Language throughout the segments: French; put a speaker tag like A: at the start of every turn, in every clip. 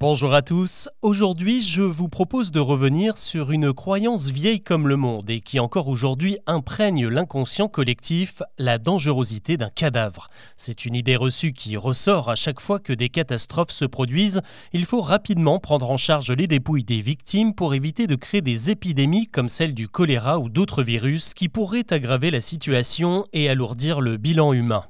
A: Bonjour à tous, aujourd'hui je vous propose de revenir sur une croyance vieille comme le monde et qui encore aujourd'hui imprègne l'inconscient collectif, la dangerosité d'un cadavre. C'est une idée reçue qui ressort à chaque fois que des catastrophes se produisent. Il faut rapidement prendre en charge les dépouilles des victimes pour éviter de créer des épidémies comme celle du choléra ou d'autres virus qui pourraient aggraver la situation et alourdir le bilan humain.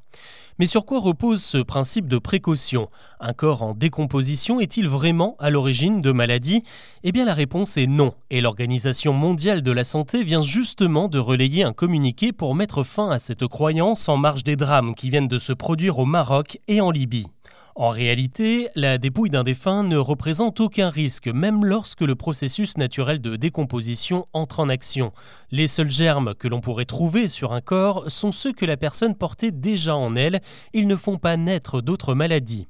A: Mais sur quoi repose ce principe de précaution? Un corps en décomposition est-il vraiment à l'origine de maladies? Eh bien la réponse est non, et l'Organisation mondiale de la santé vient justement de relayer un communiqué pour mettre fin à cette croyance en marge des drames qui viennent de se produire au Maroc et en Libye. En réalité, la dépouille d'un défunt ne représente aucun risque, même lorsque le processus naturel de décomposition entre en action. Les seuls germes que l'on pourrait trouver sur un corps sont ceux que la personne portait déjà en elle, ils ne font pas naître d'autres maladies.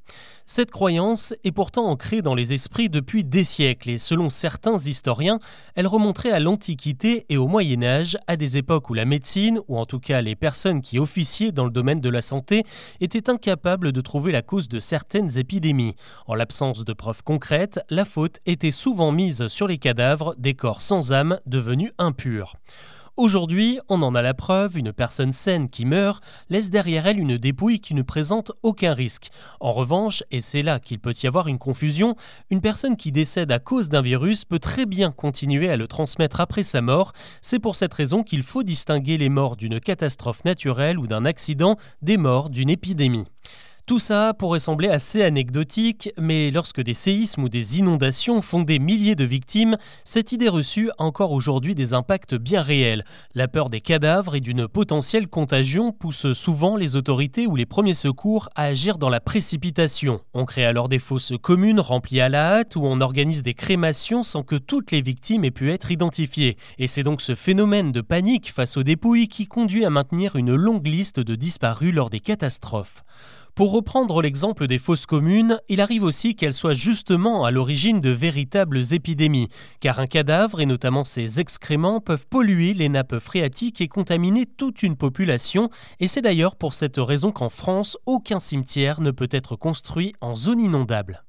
A: Cette croyance est pourtant ancrée dans les esprits depuis des siècles et selon certains historiens, elle remonterait à l'Antiquité et au Moyen Âge, à des époques où la médecine, ou en tout cas les personnes qui officiaient dans le domaine de la santé, étaient incapables de trouver la cause de certaines épidémies. En l'absence de preuves concrètes, la faute était souvent mise sur les cadavres des corps sans âme devenus impurs. Aujourd'hui, on en a la preuve, une personne saine qui meurt laisse derrière elle une dépouille qui ne présente aucun risque. En revanche, et c'est là qu'il peut y avoir une confusion, une personne qui décède à cause d'un virus peut très bien continuer à le transmettre après sa mort. C'est pour cette raison qu'il faut distinguer les morts d'une catastrophe naturelle ou d'un accident des morts d'une épidémie. Tout ça pourrait sembler assez anecdotique, mais lorsque des séismes ou des inondations font des milliers de victimes, cette idée reçue a encore aujourd'hui des impacts bien réels. La peur des cadavres et d'une potentielle contagion pousse souvent les autorités ou les premiers secours à agir dans la précipitation. On crée alors des fosses communes remplies à la hâte ou on organise des crémations sans que toutes les victimes aient pu être identifiées. Et c'est donc ce phénomène de panique face aux dépouilles qui conduit à maintenir une longue liste de disparus lors des catastrophes. Pour reprendre l'exemple des fosses communes, il arrive aussi qu'elles soient justement à l'origine de véritables épidémies, car un cadavre et notamment ses excréments peuvent polluer les nappes phréatiques et contaminer toute une population, et c'est d'ailleurs pour cette raison qu'en France, aucun cimetière ne peut être construit en zone inondable.